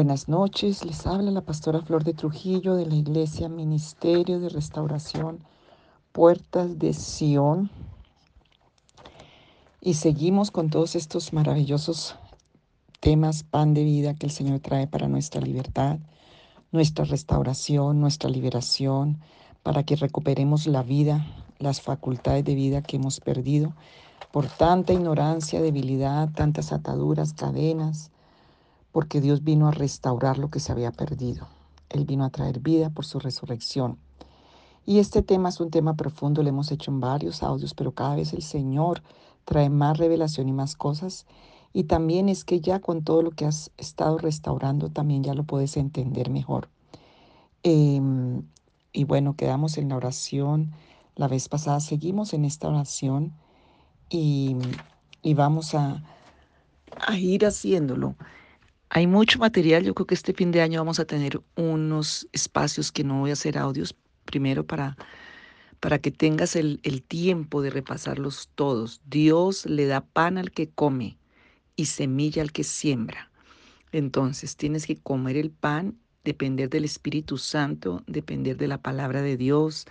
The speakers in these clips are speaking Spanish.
Buenas noches, les habla la pastora Flor de Trujillo de la Iglesia Ministerio de Restauración Puertas de Sión. Y seguimos con todos estos maravillosos temas, pan de vida que el Señor trae para nuestra libertad, nuestra restauración, nuestra liberación, para que recuperemos la vida, las facultades de vida que hemos perdido por tanta ignorancia, debilidad, tantas ataduras, cadenas porque Dios vino a restaurar lo que se había perdido. Él vino a traer vida por su resurrección. Y este tema es un tema profundo, lo hemos hecho en varios audios, pero cada vez el Señor trae más revelación y más cosas. Y también es que ya con todo lo que has estado restaurando, también ya lo puedes entender mejor. Em, y bueno, quedamos en la oración. La vez pasada seguimos en esta oración y, vamos a, a ir haciéndolo. Hay mucho material, yo creo que este fin de año vamos a tener unos espacios que no voy a hacer audios, primero para, para que tengas el, tiempo de repasarlos todos. Dios le da pan al que come y semilla al que siembra. Entonces tienes que comer el pan, depender del Espíritu Santo, depender de la palabra de Dios,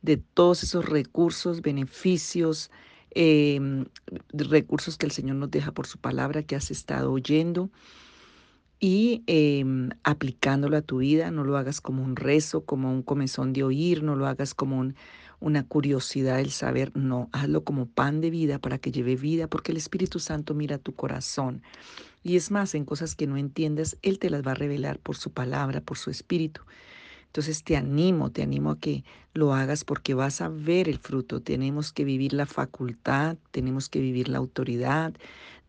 de todos esos recursos, beneficios, em, recursos que el Señor nos deja por su palabra que has estado oyendo y em, aplicándolo a tu vida, no lo hagas como un rezo, como un comezón de oír, no lo hagas como una curiosidad del saber, no, hazlo como pan de vida para que lleve vida, porque el Espíritu Santo mira tu corazón. Y es más, en cosas que no entiendas, Él te las va a revelar por su palabra, por su Espíritu. Entonces te animo, te animo a que lo hagas porque vas a ver el fruto. Tenemos que vivir la facultad, tenemos que vivir la autoridad,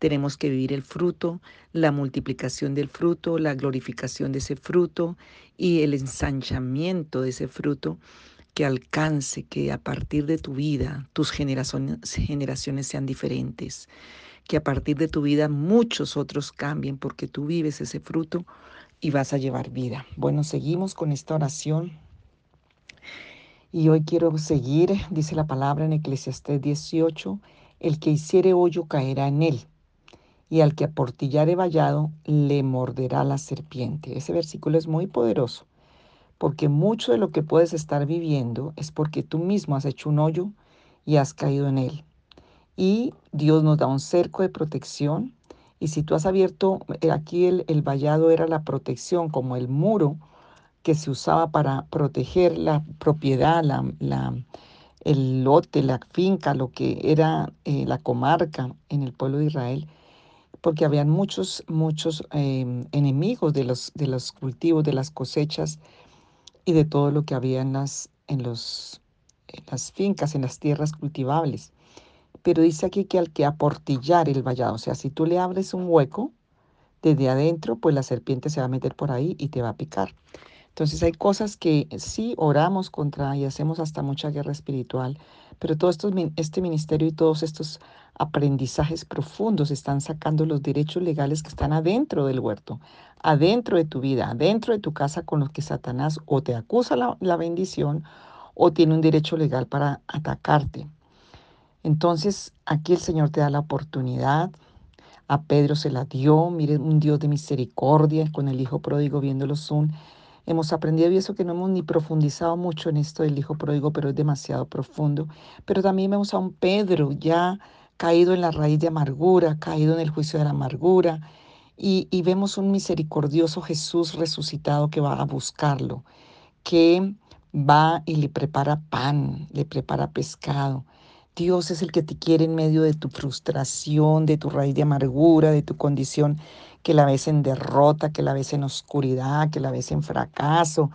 tenemos que vivir el fruto, la multiplicación del fruto, la glorificación de ese fruto y el ensanchamiento de ese fruto que alcance, que a partir de tu vida tus generaciones, sean diferentes, que a partir de tu vida muchos otros cambien porque tú vives ese fruto y vas a llevar vida. Bueno, seguimos con esta oración. Y hoy quiero seguir, dice la palabra en Eclesiastés 18, el que hiciere hoyo caerá en él, y al que aportillare vallado le morderá la serpiente. Ese versículo es muy poderoso, porque mucho de lo que puedes estar viviendo es porque tú mismo has hecho un hoyo y has caído en él. Y Dios nos da un cerco de protección y si tú has abierto, eh, aquí el, vallado era la protección, como el muro que se usaba para proteger la propiedad, la, el lote, la finca, lo que era eh, la comarca en el pueblo de Israel, porque habían muchos, muchos em, enemigos de los, de los cultivos, de las cosechas y de todo lo que había en las, en los, en las fincas, en las tierras cultivables. Pero dice aquí que al que aportillar el vallado, o sea, si tú le abres un hueco desde adentro, pues la serpiente se va a meter por ahí y te va a picar. Entonces hay cosas que sí oramos contra y hacemos hasta mucha guerra espiritual, pero todo este ministerio y todos estos aprendizajes profundos están sacando los derechos legales que están adentro del huerto, adentro de tu vida, adentro de tu casa con los que Satanás o te acusa la, bendición o tiene un derecho legal para atacarte. Entonces aquí el Señor te da la oportunidad. A Pedro se la dio, mire, un Dios de misericordia, con el Hijo Pródigo viéndolo Zoom. Hemos aprendido y eso que no hemos ni profundizado mucho en esto del Hijo Pródigo, pero es demasiado profundo. Pero también vemos a un Pedro ya caído en la raíz de amargura, caído en el juicio de la amargura. Y, y vemos un misericordioso Jesús resucitado que va a buscarlo, que va y le prepara pan, le prepara pescado Dios es el que te quiere en medio de tu frustración, de tu raíz de amargura, de tu condición que la ves en derrota, que la ves en oscuridad, que la ves en fracaso,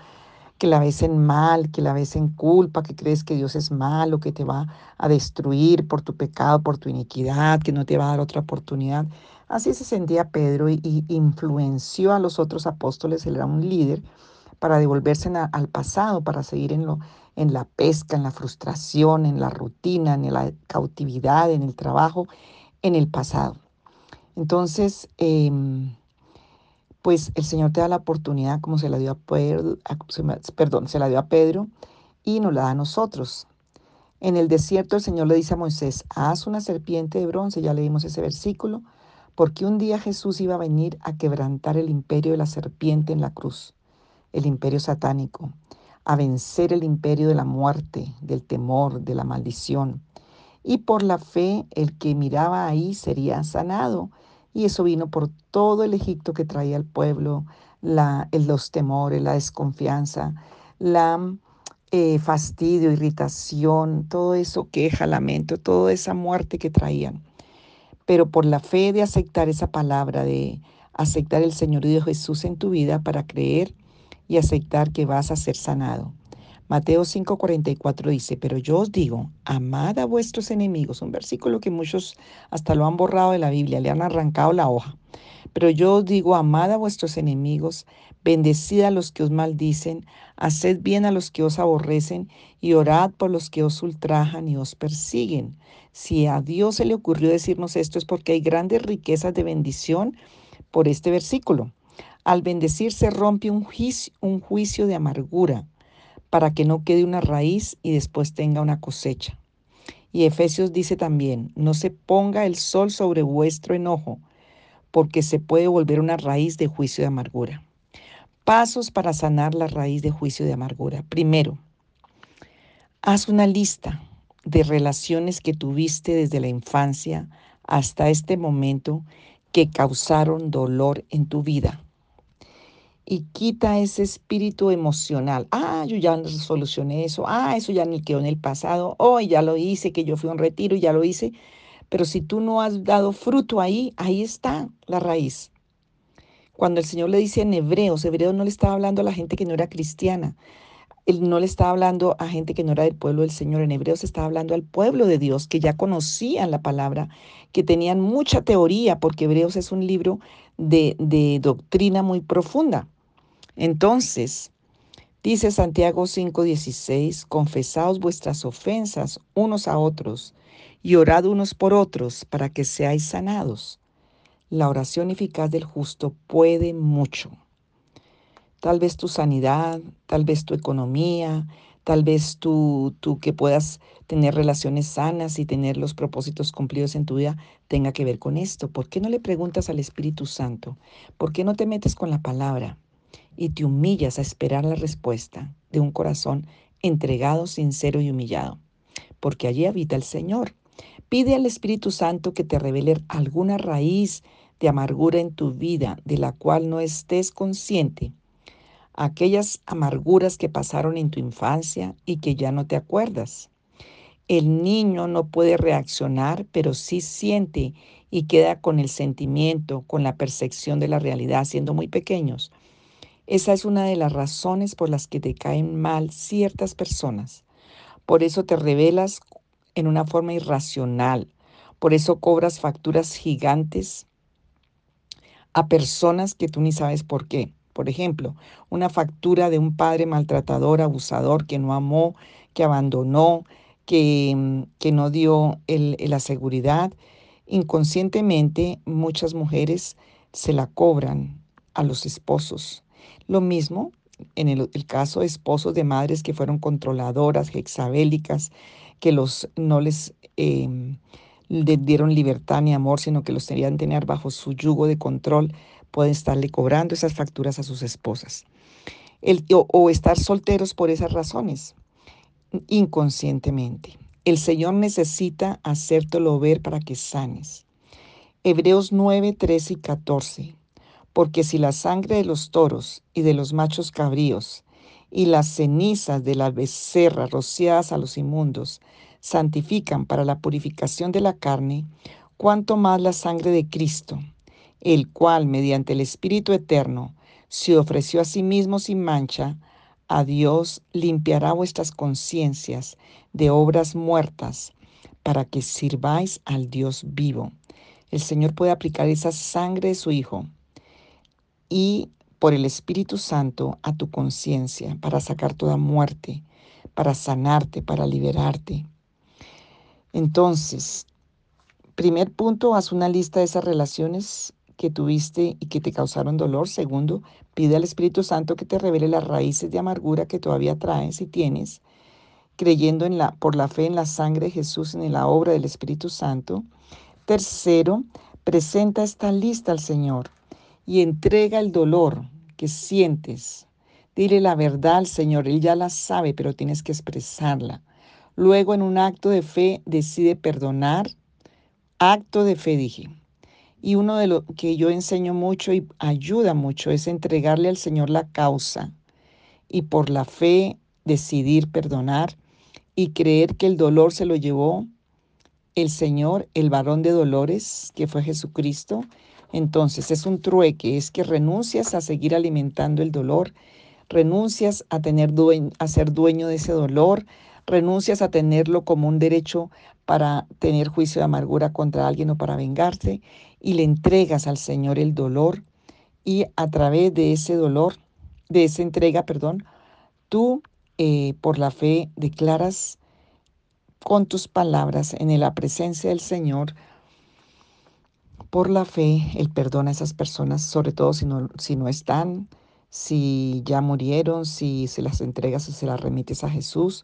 que la ves en mal, que la ves en culpa, que crees que Dios es malo, que te va a destruir por tu pecado, por tu iniquidad, que no te va a dar otra oportunidad. Así se sentía Pedro y, influenció a los otros apóstoles, él era un líder, para devolverse al pasado, para seguir en lo, en la pesca, en la frustración, en la rutina, en la cautividad, en el trabajo, en el pasado. Entonces, em, pues el Señor te da la oportunidad como se la dio a Pedro, perdón, se la dio a Pedro y nos la da a nosotros. En el desierto el Señor le dice a Moisés, haz una serpiente de bronce, ya leímos ese versículo, porque un día Jesús iba a venir a quebrantar el imperio de la serpiente en la cruz, el imperio satánico, a vencer el imperio de la muerte, del temor, de la maldición. Y por la fe el que miraba ahí sería sanado. Y eso vino por todo el Egipto que traía el pueblo, la, los temores, la desconfianza, la eh, fastidio, irritación, todo eso, queja, lamento, toda esa muerte que traían. Pero por la fe de aceptar esa palabra, de aceptar el Señorío de Jesús en tu vida para creer y aceptar que vas a ser sanado. Mateo 5:44 dice, pero yo os digo, amad a vuestros enemigos, un versículo que muchos hasta lo han borrado de la Biblia, le han arrancado la hoja. Pero yo os digo, amad a vuestros enemigos, bendecid a los que os maldicen, haced bien a los que os aborrecen y orad por los que os ultrajan y os persiguen. Si a Dios se le ocurrió decirnos esto es porque hay grandes riquezas de bendición por este versículo. Al bendecir se rompe un juicio, un juicio de amargura para que no quede una raíz y después tenga una cosecha. Y Efesios dice también, no se ponga el sol sobre vuestro enojo, porque se puede volver una raíz de juicio de amargura. Pasos para sanar la raíz de juicio de amargura. Primero, haz una lista de relaciones que tuviste desde la infancia hasta este momento que causaron dolor en tu vida y quita ese espíritu emocional. Ah, yo ya solucioné eso. Ah, eso ya ni quedó en el pasado. Oh, ya lo hice, que yo fui a un retiro y ya lo hice. Pero si tú no has dado fruto ahí, ahí está la raíz. Cuando el Señor le dice en Hebreos, Hebreos no le estaba hablando a la gente que no era cristiana. Él no le estaba hablando a gente que no era del pueblo del Señor. En Hebreos estaba hablando al pueblo de Dios, que ya conocían la palabra, que tenían mucha teoría, porque Hebreos es un libro de, de doctrina muy profunda. Entonces, dice Santiago 5:16, confesaos vuestras ofensas unos a otros y orad unos por otros para que seáis sanados. La oración eficaz del justo puede mucho. Tal vez tu sanidad, tal vez tu economía, tal vez tú, tú que puedas tener relaciones sanas y tener los propósitos cumplidos en tu vida tenga que ver con esto. ¿Por qué no le preguntas al Espíritu Santo? ¿Por qué no te metes con la palabra? Y te humillas a esperar la respuesta de un corazón entregado, sincero y humillado, porque allí habita el Señor. Pide al Espíritu Santo que te revele alguna raíz de amargura en tu vida de la cual no estés consciente. Aquellas amarguras que pasaron en tu infancia y que ya no te acuerdas. El niño no puede reaccionar, pero sí siente y queda con el sentimiento, con la percepción de la realidad, siendo muy pequeños. Esa es una de las razones por las que te caen mal ciertas personas. Por eso te revelas en una forma irracional. Por eso cobras facturas gigantes a personas que tú ni sabes por qué. Por ejemplo, una factura de un padre maltratador, abusador, que no amó, que abandonó, que, que no dio la seguridad. Inconscientemente muchas mujeres se la cobran a los esposos lo mismo en el, caso de esposos de madres que fueron controladoras, hexabélicas, que los no les em, dieron libertad ni amor, sino que los tenían tener bajo su yugo de control, pueden estarle cobrando esas facturas a sus esposas. El, o, o estar solteros por esas razones, inconscientemente. El Señor necesita hacértelo ver para que sanes. Hebreos 9, 13 y 14 porque si la sangre de los toros y de los machos cabríos y las cenizas de la becerra rociadas a los inmundos santifican para la purificación de la carne, cuanto más la sangre de Cristo, el cual mediante el Espíritu Eterno se ofreció a sí mismo sin mancha, a Dios limpiará vuestras conciencias de obras muertas para que sirváis al Dios vivo. El Señor puede aplicar esa sangre de su Hijo y por el Espíritu Santo a tu conciencia para sacar toda muerte, para sanarte, para liberarte. Entonces, primer punto, haz una lista de esas relaciones que tuviste y que te causaron dolor. Segundo, pide al Espíritu Santo que te revele las raíces de amargura que todavía traes y tienes, creyendo en la, por la fe en la sangre de Jesús, en la obra del Espíritu Santo. Tercero, Presenta esta lista al Señor y entrega el dolor que sientes. Dile la verdad al Señor, Él ya la sabe, pero tienes que expresarla. Luego en un acto de fe decide perdonar. Acto de fe dije. Y uno de lo que yo enseño mucho y ayuda mucho es entregarle al Señor la causa y por la fe decidir perdonar y creer que el dolor se lo llevó el Señor, el varón de dolores, que fue Jesucristo. Entonces es un trueque, es que renuncias a seguir alimentando el dolor, renuncias a, tener a ser dueño de ese dolor, renuncias a tenerlo como un derecho para tener juicio de amargura contra alguien o para vengarse y le entregas al Señor el dolor y a través de ese dolor, de esa entrega, perdón, tú eh, por la fe declaras con tus palabras en la presencia del Señor, por la fe, Él perdona a esas personas, sobre todo si no, si no están, si ya murieron, si se las entregas o se las remites a Jesús,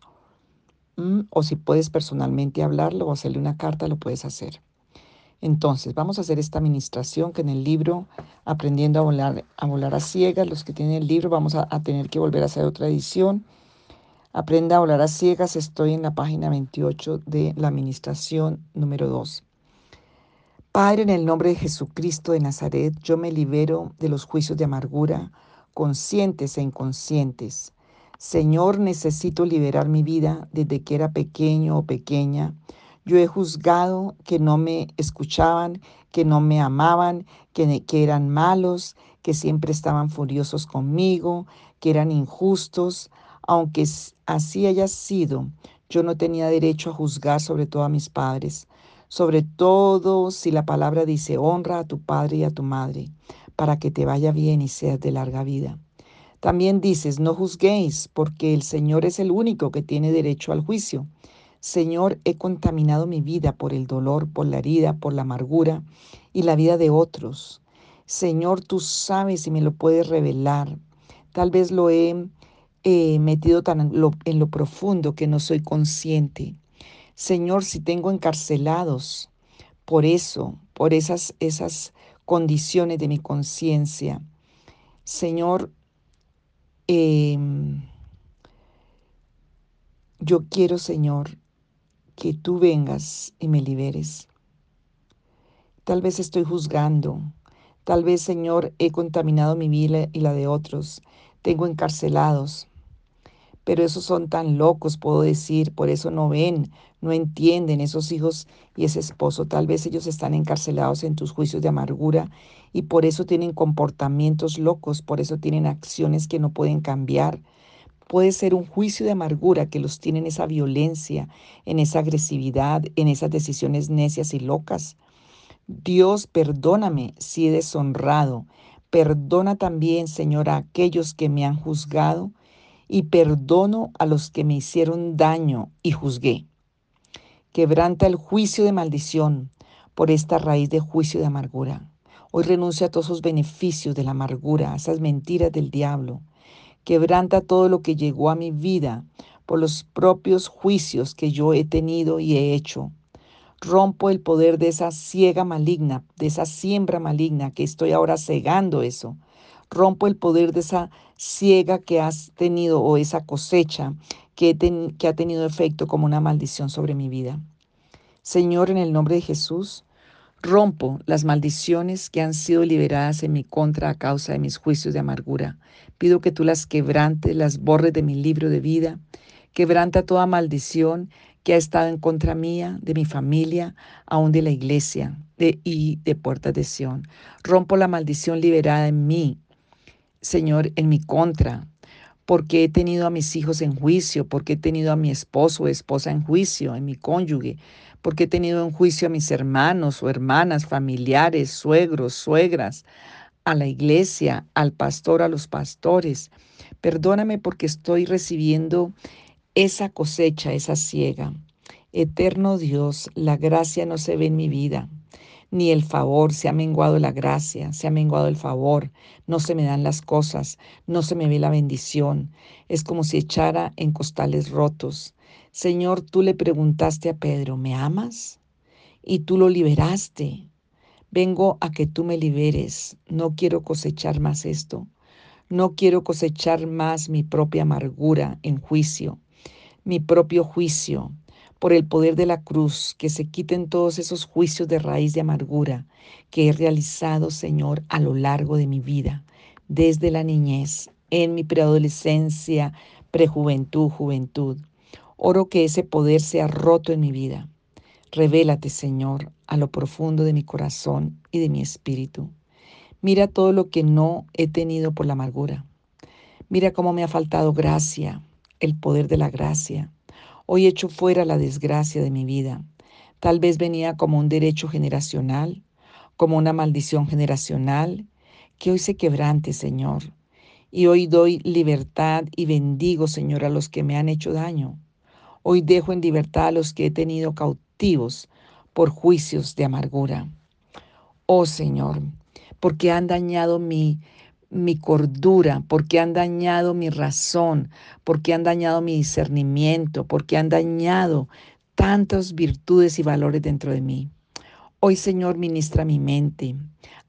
mm, o si puedes personalmente hablarlo o hacerle una carta, lo puedes hacer. Entonces, vamos a hacer esta administración que en el libro, aprendiendo a volar a, volar a ciegas, los que tienen el libro, vamos a tener que volver a hacer otra edición Aprenda a volar a ciegas. Estoy en la página 28 de la administración número 2. Padre, en el nombre de Jesucristo de Nazaret, yo me libero de los juicios de amargura, conscientes e inconscientes. Señor, necesito liberar mi vida desde que era pequeño o pequeña. Yo he juzgado que no me escuchaban, que no me amaban, que, eran malos, que siempre estaban furiosos conmigo, que eran injustos aunque así haya sido, yo no tenía derecho a juzgar sobre todo a mis padres, sobre todo si la palabra dice honra a tu padre y a tu madre, para que te vaya bien y seas de larga vida. También dices, no juzguéis, porque el Señor es el único que tiene derecho al juicio. Señor, he contaminado mi vida por el dolor, por la herida, por la amargura y la vida de otros. Señor, tú sabes y me lo puedes revelar. Tal vez lo he he metido tan en lo profundo que no soy consciente. Señor, si tengo encarcelados por eso, por esas, esas condiciones de mi conciencia, Señor, em, yo quiero, Señor, que tú vengas y me liberes. Tal vez estoy juzgando, tal vez, Señor, he contaminado mi vida y la de otros, tengo encarcelados, pero esos son tan locos, puedo decir, por eso no ven, no entienden esos hijos y ese esposo. Tal vez ellos están encarcelados en tus juicios de amargura y por eso tienen comportamientos locos, por eso tienen acciones que no pueden cambiar. Puede ser un juicio de amargura que los tiene en esa violencia, en esa agresividad, en esas decisiones necias y locas. Dios, perdóname si he deshonrado. Perdona también, Señor, a aquellos que me han juzgado y perdono a los que me hicieron daño y juzgué. Quebranta el juicio de maldición por esta raíz de juicio de amargura. Hoy renuncio a todos esos beneficios de la amargura, a esas mentiras del diablo. Quebranta todo lo que llegó a mi vida por los propios juicios que yo he tenido y he hecho. Rompo el poder de esa ciega maligna, de esa siembra maligna que estoy ahora cegando eso rompo el poder de esa ciega que has tenido o esa cosecha que, ha tenido efecto como una maldición sobre mi vida. Señor, en el nombre de Jesús, rompo las maldiciones que han sido liberadas en mi contra a causa de mis juicios de amargura. Pido que tú las quebrantes, las borres de mi libro de vida. Quebranta toda maldición que ha estado en contra mía, de mi familia, aún de la iglesia y de Puertas de Sión. Rompo la maldición liberada en mí Señor, en mi contra, porque he tenido a mis hijos en juicio, porque he tenido a mi esposo o esposa en juicio, en mi cónyuge, porque he tenido en juicio a mis hermanos o hermanas, familiares, suegros, suegras, a la iglesia, al pastor, a los pastores. Perdóname porque estoy recibiendo esa cosecha, esa ciega. Eterno Dios, la gracia no se ve en mi vida ni el favor, se ha menguado la gracia, se ha menguado el favor, no se me dan las cosas, no se me ve la bendición, es como si echara en costales rotos. Señor, tú le preguntaste a Pedro, ¿me amas? Y tú lo liberaste, Vengo a que tú me liberes. No quiero cosechar más esto. No quiero cosechar más mi propia amargura en juicio, mi propio juicio, por el poder de la cruz, que se quiten todos esos juicios de raíz de amargura que he realizado, Señor, a lo largo de mi vida, desde la niñez, en mi preadolescencia, prejuventud, juventud. Oro que ese poder sea roto en mi vida. Revélate, Señor, a lo profundo de mi corazón y de mi espíritu. Mira todo lo que no he tenido por la amargura. Mira cómo me ha faltado gracia, el poder de la gracia. Hoy echo fuera la desgracia de mi vida. Tal vez venía como un derecho generacional, como una maldición generacional, que hoy se quebrante, Señor. Y hoy doy libertad y bendigo, Señor, a los que me han hecho daño. Hoy dejo en libertad a los que he tenido cautivos por juicios de amargura. Oh Señor, porque han dañado mi mi cordura, porque han dañado mi razón, porque han dañado mi discernimiento, porque han dañado tantas virtudes y valores dentro de mí. Hoy, Señor, ministra mi mente.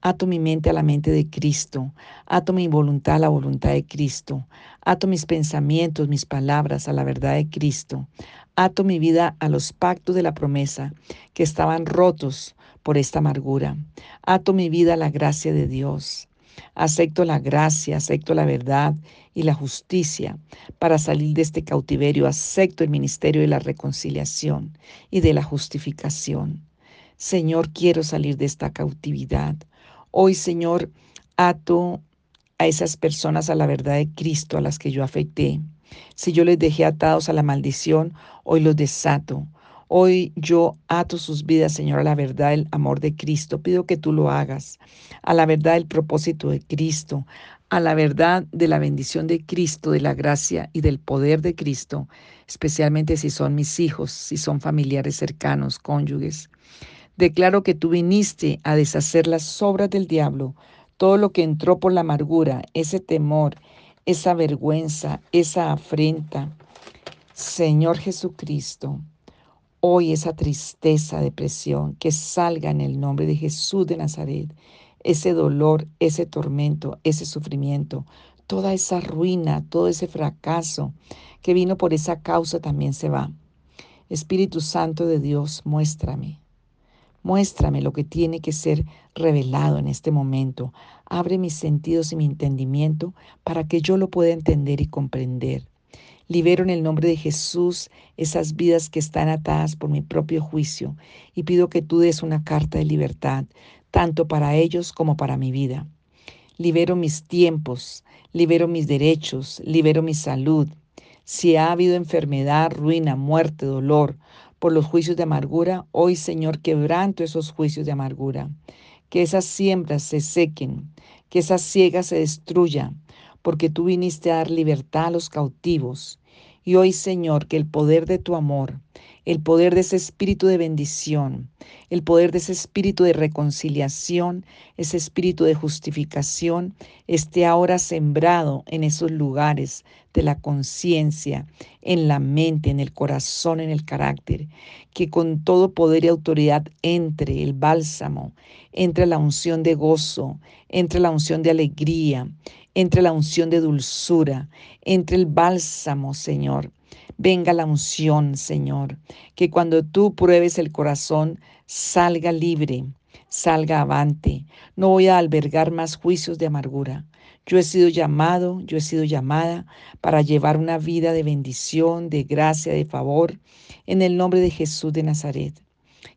Ato mi mente a la mente de Cristo. Ato mi voluntad a la voluntad de Cristo. Ato mis pensamientos, mis palabras a la verdad de Cristo. Ato mi vida a los pactos de la promesa que estaban rotos por esta amargura. Ato mi vida a la gracia de Dios. Acepto la gracia, acepto la verdad y la justicia para salir de este cautiverio. Acepto el ministerio de la reconciliación y de la justificación. Señor, quiero salir de esta cautividad. Hoy, Señor, ato a esas personas a la verdad de Cristo a las que yo afecté. Si yo les dejé atados a la maldición, hoy los desato. Hoy yo ato sus vidas, Señor, a la verdad, el amor de Cristo. Pido que tú lo hagas, a la verdad, el propósito de Cristo, a la verdad de la bendición de Cristo, de la gracia y del poder de Cristo, especialmente si son mis hijos, si son familiares cercanos, cónyuges. Declaro que tú viniste a deshacer las obras del diablo, todo lo que entró por la amargura, ese temor, esa vergüenza, esa afrenta. Señor Jesucristo, hoy esa tristeza, depresión, que salga en el nombre de Jesús de Nazaret, ese dolor, ese tormento, ese sufrimiento, toda esa ruina, todo ese fracaso que vino por esa causa también se va. Espíritu Santo de Dios, muéstrame. Muéstrame lo que tiene que ser revelado en este momento. Abre mis sentidos y mi entendimiento para que yo lo pueda entender y comprender. Libero en el nombre de Jesús esas vidas que están atadas por mi propio juicio y pido que tú des una carta de libertad, tanto para ellos como para mi vida. Libero mis tiempos, libero mis derechos, libero mi salud. Si ha habido enfermedad, ruina, muerte, dolor por los juicios de amargura, hoy Señor quebranto esos juicios de amargura. Que esas siembras se sequen, que esa ciega se destruya, porque tú viniste a dar libertad a los cautivos. Y hoy, Señor, que el poder de tu amor, el poder de ese espíritu de bendición, el poder de ese espíritu de reconciliación, ese espíritu de justificación, esté ahora sembrado en esos lugares de la conciencia, en la mente, en el corazón, en el carácter, que con todo poder y autoridad entre el bálsamo, entre la unción de gozo, entre la unción de alegría, entre la unción de dulzura, entre el bálsamo, Señor. Venga la unción, Señor, que cuando tú pruebes el corazón, salga libre, salga avante. No voy a albergar más juicios de amargura. Yo he sido llamado, yo he sido llamada para llevar una vida de bendición, de gracia, de favor, en el nombre de Jesús de Nazaret.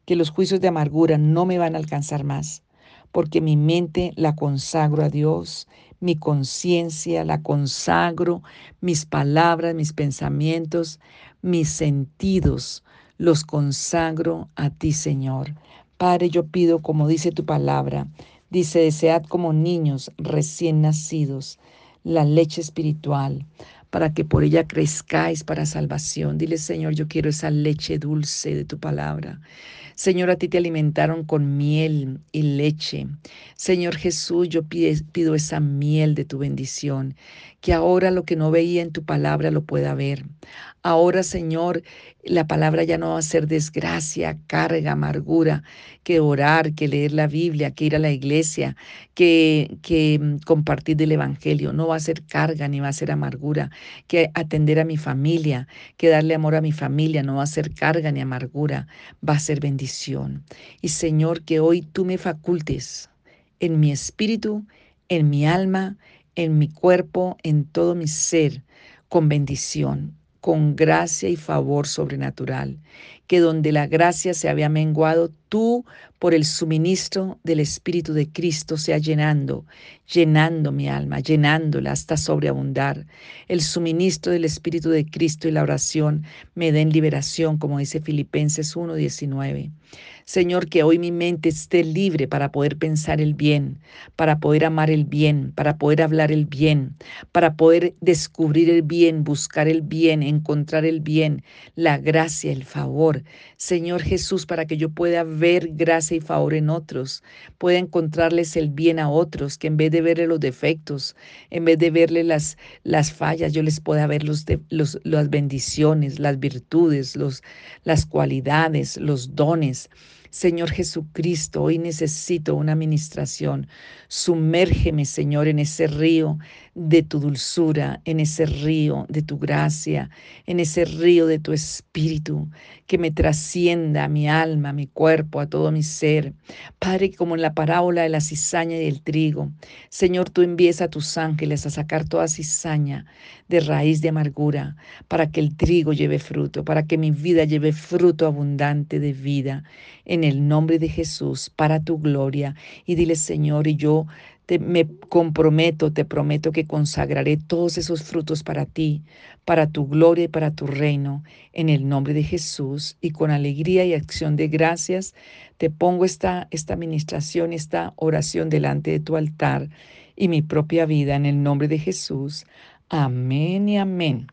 Que los juicios de amargura no me van a alcanzar más, porque mi mente la consagro a Dios, mi conciencia, la consagro, mis palabras, mis pensamientos, mis sentidos, los consagro a ti, Señor. Padre, yo pido, como dice tu palabra, dice, desead como niños recién nacidos la leche espiritual para que por ella crezcáis para salvación. Dile, Señor, yo quiero esa leche dulce de tu palabra. Señor, a ti te alimentaron con miel y leche. Señor Jesús, yo pido esa miel de tu bendición, que ahora lo que no veía en tu palabra lo pueda ver. Ahora, Señor, la palabra ya no va a ser desgracia, carga, amargura, que orar, que leer la Biblia, que ir a la iglesia, que, que mm, compartir del Evangelio. No va a ser carga ni va a ser amargura, que atender a mi familia, que darle amor a mi familia, no va a ser carga ni amargura, va a ser bendición. Y Señor, que hoy tú me facultes en mi espíritu, en mi alma, en mi cuerpo, en todo mi ser, con bendición, con gracia y favor sobrenatural, que donde la gracia se había menguado, tú, por el suministro del Espíritu de Cristo, sea llenando, llenando mi alma, llenándola hasta sobreabundar. El suministro del Espíritu de Cristo y la oración me den liberación, como dice Filipenses 1.19. Señor, que hoy mi mente esté libre para poder pensar el bien, para poder amar el bien, para poder hablar el bien, para poder descubrir el bien, buscar el bien, encontrar el bien, la gracia, el favor. Señor Jesús, para que yo pueda ver gracia y favor en otros, pueda encontrarles el bien a otros, que en vez de verle los defectos, en vez de verle las, las fallas, yo les pueda ver los, los, las bendiciones, las virtudes, los, las cualidades, los dones. Señor Jesucristo, hoy necesito una administración. Sumérgeme, Señor, en ese río de tu dulzura, en ese río de tu gracia, en ese río de tu espíritu, que me trascienda a mi alma, a mi cuerpo, a todo mi ser. Padre, como en la parábola de la cizaña y el trigo, Señor, tú envíes a tus ángeles a sacar toda cizaña de raíz de amargura, para que el trigo lleve fruto, para que mi vida lleve fruto abundante de vida, en el nombre de Jesús, para tu gloria. Y dile, Señor, y yo te, me comprometo, te prometo que consagraré todos esos frutos para ti, para tu gloria y para tu reino, en el nombre de Jesús. Y con alegría y acción de gracias, te pongo esta, esta administración, esta oración delante de tu altar y mi propia vida en el nombre de Jesús. Amén y amén.